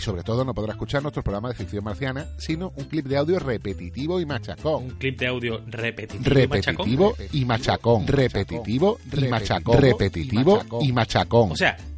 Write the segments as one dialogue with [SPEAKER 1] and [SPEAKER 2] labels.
[SPEAKER 1] Y sobre todo no podrá escuchar nuestro programa de ficción marciana, sino un clip de audio repetitivo y machacón.
[SPEAKER 2] Un clip de audio repetitivo, y machacón.
[SPEAKER 1] Repetitivo y machacón. Repetitivo y machacón. Repetitivo y machacón.
[SPEAKER 2] O sea,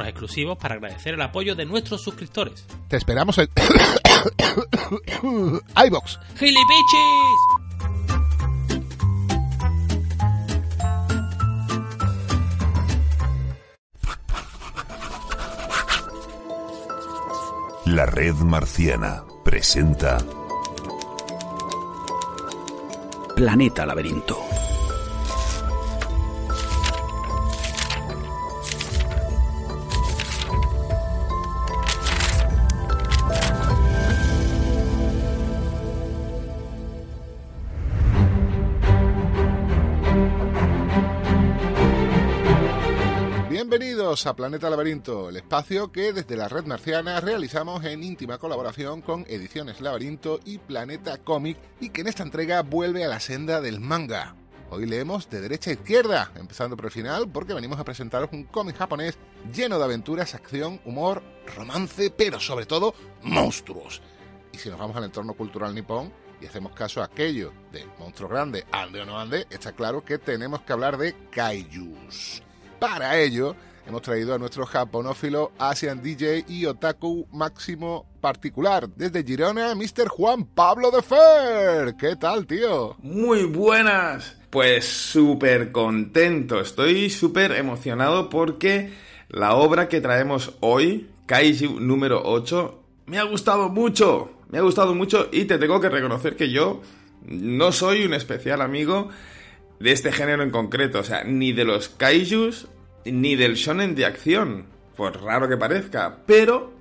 [SPEAKER 2] exclusivos para agradecer el apoyo de nuestros suscriptores.
[SPEAKER 1] Te esperamos en iVox.
[SPEAKER 2] ¡Gilipichis!
[SPEAKER 3] La Red Marciana presenta
[SPEAKER 4] Planeta Laberinto.
[SPEAKER 1] Bienvenidos a Planeta Laberinto, el espacio que desde la red marciana realizamos en íntima colaboración con Ediciones Laberinto y Planeta Comic y que en esta entrega vuelve a la senda del manga. Hoy leemos de derecha a izquierda, empezando por el final porque venimos a presentaros un cómic japonés lleno de aventuras, acción, humor, romance, pero sobre todo monstruos. Y si nos vamos al entorno cultural nipón y hacemos caso a aquello de monstruo grande, ande o no ande, está claro que tenemos que hablar de kaijus. Para ello, hemos traído a nuestro japonófilo Asian DJ y otaku máximo particular. Desde Girona, Mr. Juan Pablo de Fer. ¿Qué tal, tío?
[SPEAKER 5] Muy buenas. Pues súper contento, estoy súper emocionado porque la obra que traemos hoy, Kaiju número 8, me ha gustado mucho. Me ha gustado mucho y te tengo que reconocer que yo no soy un especial amigo de este género en concreto, o sea, ni de los kaijus ni del shonen de acción, por raro que parezca, pero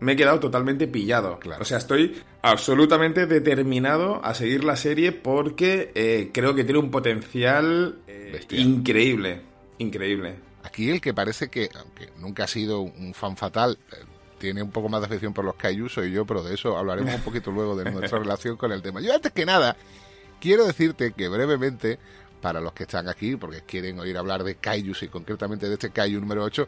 [SPEAKER 5] me he quedado totalmente pillado.
[SPEAKER 1] Claro.
[SPEAKER 5] O sea, estoy absolutamente determinado a seguir la serie porque eh, creo que tiene un potencial eh, increíble, increíble.
[SPEAKER 1] Aquí el que parece que, aunque nunca ha sido un fan fatal, eh, tiene un poco más de afición por los kaijus soy yo, pero de eso hablaremos un poquito luego de nuestra relación con el tema. Yo antes que nada, quiero decirte que brevemente, para los que están aquí, porque quieren oír hablar de kaijus y concretamente de este kaiju número 8,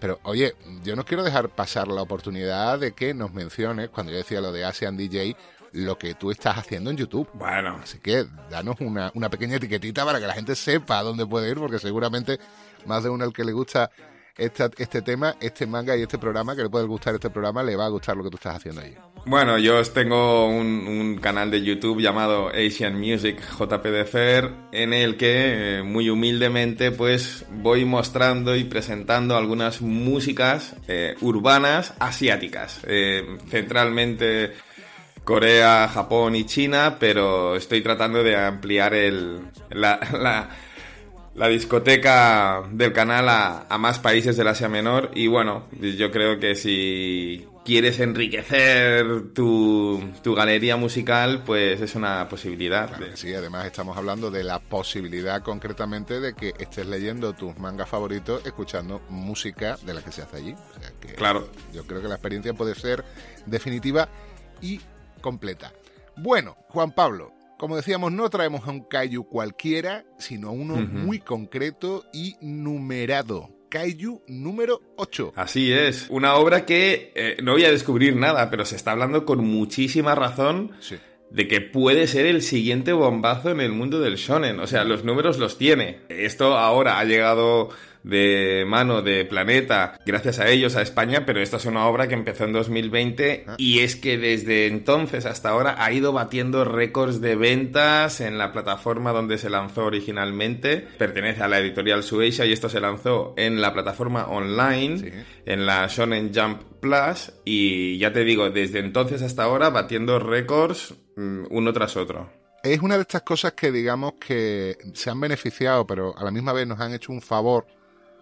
[SPEAKER 1] pero oye, yo no quiero dejar pasar la oportunidad de que nos menciones, cuando yo decía lo de Asian DJ, lo que tú estás haciendo en YouTube.
[SPEAKER 5] Bueno,
[SPEAKER 1] Así que danos una, una pequeña etiquetita para que la gente sepa a dónde puede ir, porque seguramente más de uno al que le gusta esta- este tema, este manga y este programa, que le puede gustar este programa, le va a gustar lo que tú estás haciendo allí.
[SPEAKER 5] Bueno, yo tengo un, un canal de YouTube llamado Asian Music JPDFR en el que eh, muy humildemente pues voy mostrando y presentando algunas músicas eh, urbanas asiáticas, eh, centralmente Corea, Japón y China, pero estoy tratando de ampliar el, la, la- la discoteca del canal a, a más países del Asia Menor. Y bueno, yo creo que si quieres enriquecer tu, tu galería musical, pues es una posibilidad.
[SPEAKER 1] Claro sí, además estamos hablando de la posibilidad concretamente de que estés leyendo tus mangas favoritos escuchando música de la que se hace allí. O sea que
[SPEAKER 5] Claro.
[SPEAKER 1] yo creo que la experiencia puede ser definitiva y completa. Bueno, Juan Pablo, como decíamos, no traemos a un Kaiju cualquiera, sino a uno muy concreto y numerado. Kaiju número 8.
[SPEAKER 5] Así es, una obra que eh, no voy a descubrir nada, pero se está hablando con muchísima razón
[SPEAKER 1] Sí.
[SPEAKER 5] de que puede ser el siguiente bombazo en el mundo del shonen. O sea, los números los tiene. Esto ahora ha llegado de mano de Planeta, gracias a ellos, a España, pero esta es una obra que empezó en 2020
[SPEAKER 1] Ah.
[SPEAKER 5] y es que desde entonces hasta ahora ha ido batiendo récords de ventas en la plataforma donde se lanzó originalmente. Pertenece a la editorial Suecia y esto se lanzó en la plataforma online,
[SPEAKER 1] Sí.
[SPEAKER 5] en la Shonen Jump Plus y ya te digo, desde entonces hasta ahora batiendo récords mm, uno tras otro.
[SPEAKER 1] Es una de estas cosas que digamos que se han beneficiado, pero a la misma vez nos han hecho un favor,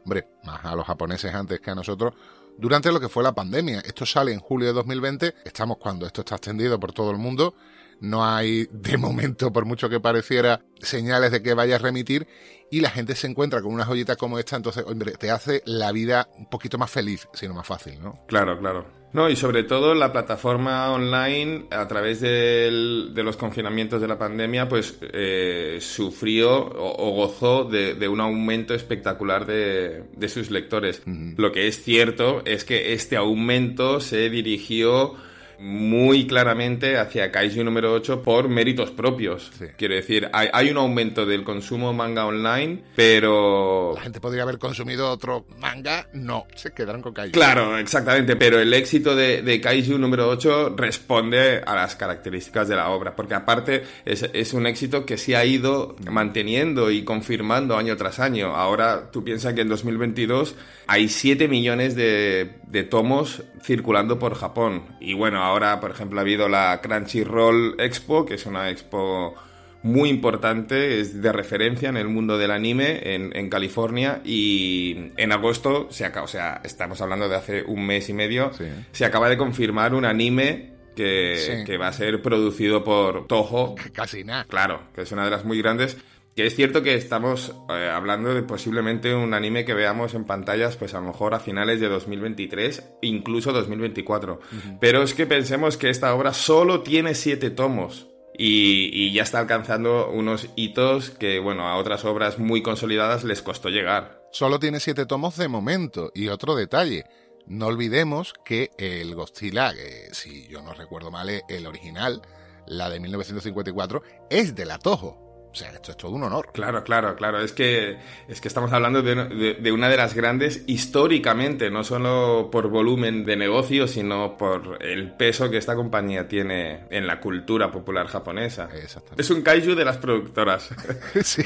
[SPEAKER 1] hombre, más a los japoneses antes que a nosotros, durante lo que fue la pandemia. Esto sale en julio de 2020, estamos cuando esto está extendido por todo el mundo, no hay de momento, por mucho que pareciera, señales de que vaya a remitir y la gente se encuentra con una joyita como esta, entonces, hombre, te hace la vida un poquito más feliz, sino más fácil, ¿no?
[SPEAKER 5] Claro, claro. No, y sobre todo la plataforma online, a través del- de los confinamientos de la pandemia, pues eh, sufrió o, o gozó de, de un aumento espectacular de, de sus lectores. Lo que es cierto es que este aumento se dirigió muy claramente hacia Kaiju número 8 por méritos propios.
[SPEAKER 1] Sí.
[SPEAKER 5] Quiero decir, hay, hay un aumento del consumo manga online, pero
[SPEAKER 1] La gente podría haber consumido otro manga, no, se quedaron con Kaiju.
[SPEAKER 5] Claro, exactamente, pero el éxito de, de Kaiju número 8 responde a las características de la obra, porque aparte es, es un éxito que se ha ido manteniendo y confirmando año tras año. Ahora tú piensas que en 2022 hay 7 millones de, de tomos circulando por Japón. Y bueno, ahora por ejemplo ha habido la Crunchyroll Expo, que es una expo muy importante, es de referencia en el mundo del anime en, en California y en agosto se acaba, o sea, estamos hablando de hace un mes y medio,
[SPEAKER 1] Sí.
[SPEAKER 5] se acaba de confirmar un anime que,
[SPEAKER 1] Sí.
[SPEAKER 5] que va a ser producido por Toho,
[SPEAKER 1] Casi nada.
[SPEAKER 5] claro, que es una de las muy grandes. Que es cierto que estamos eh, hablando de posiblemente un anime que veamos en pantallas, pues a lo mejor a finales de 2023, incluso 2024. Pero es que pensemos que esta obra solo tiene siete tomos. Y, y ya está alcanzando unos hitos que, bueno, a otras obras muy consolidadas les costó llegar.
[SPEAKER 1] Solo tiene siete tomos de momento. Y otro detalle, no olvidemos que el Godzilla, que si yo no recuerdo mal, el original, la de 1954, es de la Toho. O sea, esto es todo un honor.
[SPEAKER 5] Claro, claro, claro. Es que, es que estamos hablando de, de- de una de las grandes históricamente, no solo por volumen de negocio, sino por el peso que esta compañía tiene en la cultura popular japonesa.
[SPEAKER 1] Exactamente.
[SPEAKER 5] Es un kaiju de las productoras.
[SPEAKER 1] Sí,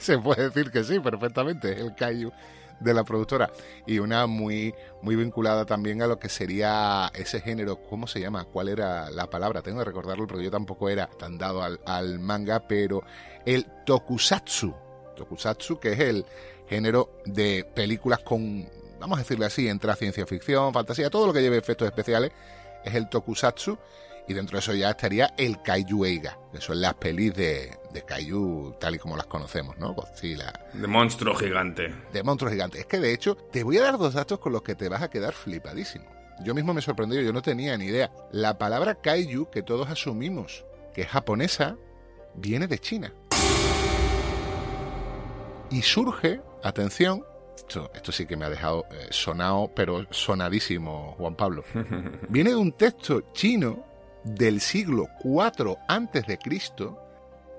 [SPEAKER 1] se puede decir que sí, perfectamente. El Kaiju de la productora. Y una muy, muy vinculada también a lo que sería ese género. ¿Cómo se llama? ¿Cuál era la palabra? Tengo que recordarlo porque yo tampoco era tan dado al, manga, pero el tokusatsu. Tokusatsu, que es el género de películas con, vamos a decirle así, entra ciencia ficción, fantasía, todo lo que lleve efectos especiales, es el tokusatsu. Y dentro de eso ya estaría el Kaiju Eiga, que son las pelis de, de Kaiju tal y como las conocemos, ¿no? Godzilla,
[SPEAKER 5] De monstruo gigante.
[SPEAKER 1] de monstruos gigantes. Es que de hecho, te voy a dar dos datos con los que te vas a quedar flipadísimo. Yo mismo me he sorprendido, yo no tenía ni idea. La palabra Kaiju, que todos asumimos que es japonesa, viene de China. Y surge, atención, esto, esto sí que me ha dejado eh, sonado, pero sonadísimo, Juan Pablo. Viene de un texto chino del siglo IV Cristo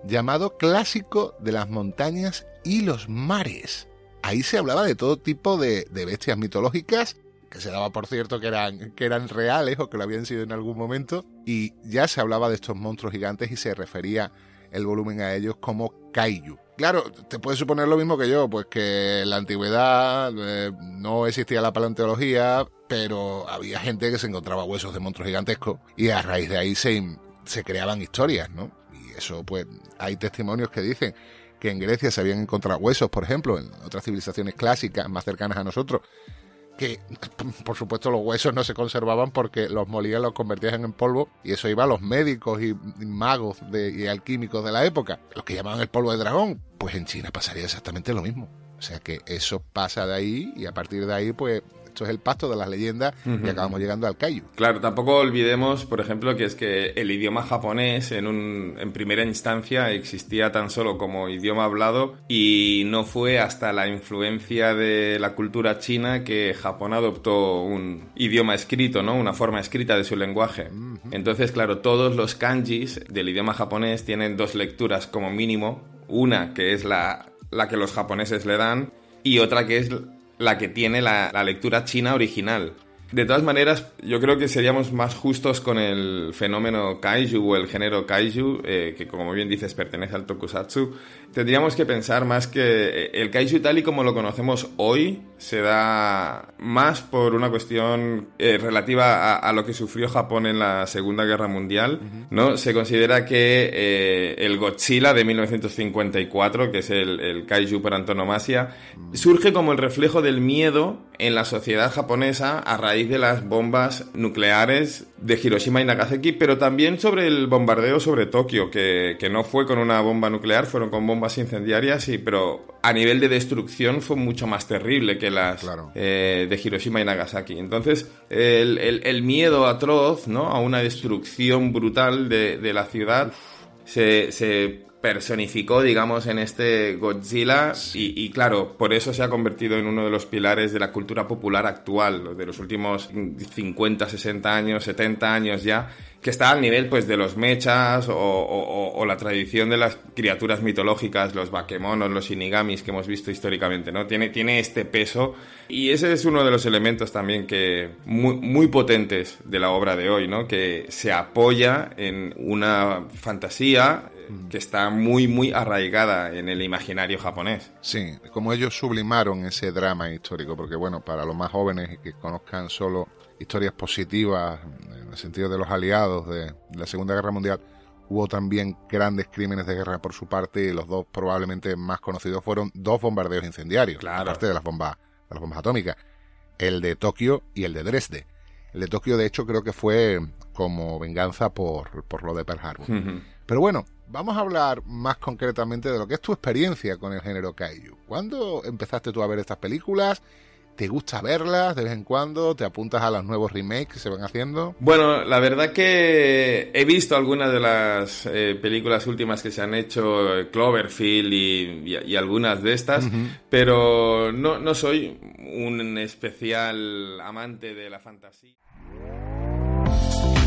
[SPEAKER 1] llamado Clásico de las montañas y los mares. Ahí se hablaba de todo tipo de, de bestias mitológicas que se daba por cierto que eran, que eran reales o que lo habían sido en algún momento, y ya se hablaba de estos monstruos gigantes y se refería el volumen a ellos como kaiju. Claro, te puedes suponer lo mismo que yo, pues que en la antigüedad eh, no existía la paleontología, pero había gente que se encontraba huesos de monstruos gigantescos y a raíz de ahí se, se creaban historias, ¿no? Y eso, pues, hay testimonios que dicen que en Grecia se habían encontrado huesos, por ejemplo, en otras civilizaciones clásicas más cercanas a nosotros, que por supuesto los huesos no se conservaban porque los molían, los convertían en polvo y eso iba a los médicos y magos de, y alquímicos de la época, los que llamaban el polvo de dragón. Pues en China pasaría exactamente lo mismo. O sea que eso pasa de ahí y a partir de ahí pues esto es el pasto de las leyendas y acabamos llegando al kaiju.
[SPEAKER 5] Claro, tampoco olvidemos, por ejemplo, que es que el idioma japonés en, un, en primera instancia existía tan solo como idioma hablado y no fue hasta la influencia de la cultura china que Japón adoptó un idioma escrito, ¿no? Una forma escrita de su lenguaje. Entonces, claro, todos los kanjis del idioma japonés tienen dos lecturas como mínimo. Una que es la, la que los japoneses le dan y otra que es la que tiene la, la lectura china original. De todas maneras, yo creo que seríamos más justos con el fenómeno kaiju o el género kaiju, eh, que como bien dices pertenece al tokusatsu. Tendríamos que pensar más que el kaiju tal y como lo conocemos hoy se da más por una cuestión eh, relativa a, lo que sufrió Japón en la Segunda Guerra Mundial, ¿no? Se considera que eh, el Godzilla de 1954, que es el, el kaiju por antonomasia, surge como el reflejo del miedo en la sociedad japonesa a raíz de las bombas nucleares de Hiroshima y Nagasaki, pero también sobre el bombardeo sobre Tokio, que, no fue con una bomba nuclear, fueron con bombas incendiarias, y, pero a nivel de destrucción fue mucho más terrible que las eh, de Hiroshima y Nagasaki. Entonces, el, miedo atroz ¿no? a una destrucción brutal de, la ciudad se, se personificó, digamos, en este Godzilla y, claro, por eso se ha convertido en uno de los pilares de la cultura popular actual, de los últimos 50, 60 años, 70 años ya, que está al nivel pues de los mechas o, la tradición de las criaturas mitológicas, los bakemonos, los inigamis que hemos visto históricamente, ¿no? Tiene, tiene este peso y ese es uno de los elementos también que muy, muy potentes de la obra de hoy, ¿no? Que se apoya en una fantasía que está muy, muy arraigada en el imaginario japonés.
[SPEAKER 1] Sí, como ellos sublimaron ese drama histórico, porque bueno, para los más jóvenes que conozcan solo historias positivas, en el sentido de los aliados de la Segunda Guerra Mundial, hubo también grandes crímenes de guerra por su parte y los dos probablemente más conocidos fueron dos bombardeos incendiarios, aparte de las bombas, de las bombas atómicas, el de Tokio y el de Dresde. El de Tokio, de hecho, creo que fue como venganza por, por lo de Pearl Harbor. Pero bueno, vamos a hablar más concretamente de lo que es tu experiencia con el género Kaiju. ¿Cuándo empezaste tú a ver estas películas? ¿Te gusta verlas de vez en cuando? ¿Te apuntas a los nuevos remakes que se van haciendo?
[SPEAKER 5] Bueno, la verdad que he visto algunas de las eh, películas últimas que se han hecho, Cloverfield y, algunas de estas, pero no, no soy un especial amante de la fantasía.